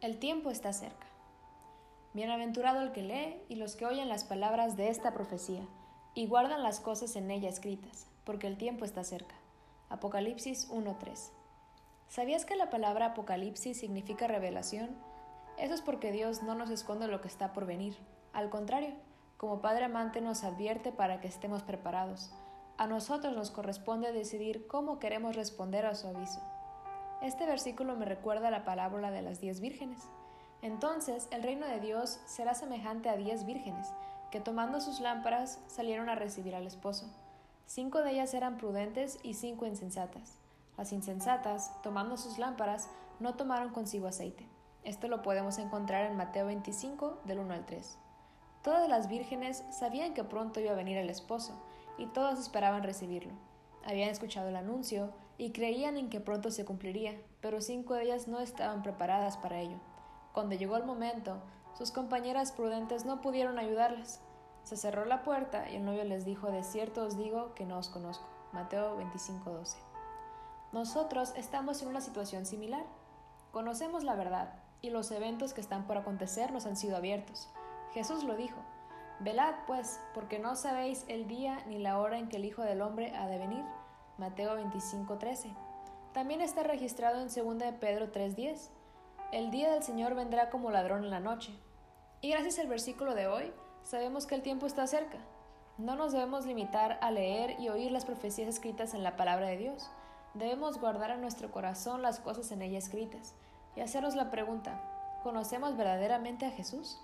El tiempo está cerca. Bienaventurado el que lee y los que oyen las palabras de esta profecía y guardan las cosas en ella escritas, porque el tiempo está cerca. Apocalipsis 1.3. ¿Sabías que la palabra Apocalipsis significa revelación? Eso es porque Dios no nos esconde lo que está por venir. Al contrario, como Padre amante nos advierte para que estemos preparados. A nosotros nos corresponde decidir cómo queremos responder a su aviso. Este versículo me recuerda la parábola de las diez vírgenes. Entonces el reino de Dios será semejante a diez vírgenes, que tomando sus lámparas salieron a recibir al esposo. Cinco de ellas eran prudentes y cinco insensatas. Las insensatas, tomando sus lámparas, no tomaron consigo aceite. Esto lo podemos encontrar en Mateo 25, del 1 al 3. Todas las vírgenes sabían que pronto iba a venir el esposo, y todas esperaban recibirlo. Habían escuchado el anuncio y creían en que pronto se cumpliría, pero cinco de ellas no estaban preparadas para ello. Cuando llegó el momento, sus compañeras prudentes no pudieron ayudarlas. Se cerró la puerta y el novio les dijo, de cierto os digo que no os conozco. Mateo 25:12. Nosotros estamos en una situación similar. Conocemos la verdad y los eventos que están por acontecer nos han sido abiertos. Jesús lo dijo, Velad, pues, porque no sabéis el día ni la hora en que el Hijo del Hombre ha de venir. Mateo 25:13. También está registrado en 2 de Pedro 3:10. El día del Señor vendrá como ladrón en la noche. Y gracias al versículo de hoy, sabemos que el tiempo está cerca. No nos debemos limitar a leer y oír las profecías escritas en la palabra de Dios. Debemos guardar en nuestro corazón las cosas en ella escritas y hacernos la pregunta, ¿conocemos verdaderamente a Jesús?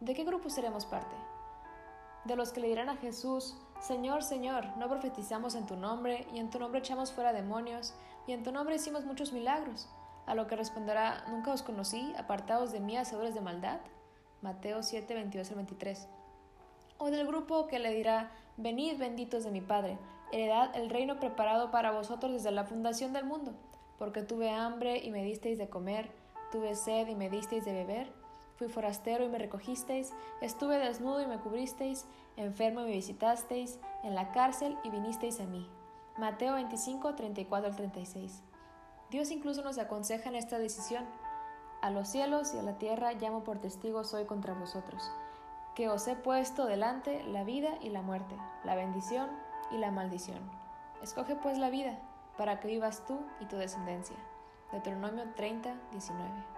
¿De qué grupo seremos parte? De los que le dirán a Jesús, Señor, Señor, no profetizamos en tu nombre, y en tu nombre echamos fuera demonios, y en tu nombre hicimos muchos milagros. A lo que responderá, Nunca os conocí, apartados de mí, hacedores de maldad. Mateo 7, 22 al 23. O del grupo que le dirá, Venid benditos de mi Padre, heredad el reino preparado para vosotros desde la fundación del mundo, porque tuve hambre y me disteis de comer, tuve sed y me disteis de beber Fui forastero y me recogisteis, estuve desnudo y me cubristeis, enfermo y me visitasteis, en la cárcel y vinisteis a mí. Mateo 25, 34 al 36. Dios incluso nos aconseja en esta decisión. A los cielos y a la tierra llamo por testigos hoy contra vosotros, que os he puesto delante la vida y la muerte, la bendición y la maldición. Escoge pues la vida, para que vivas tú y tu descendencia. Deuteronomio 30, 19.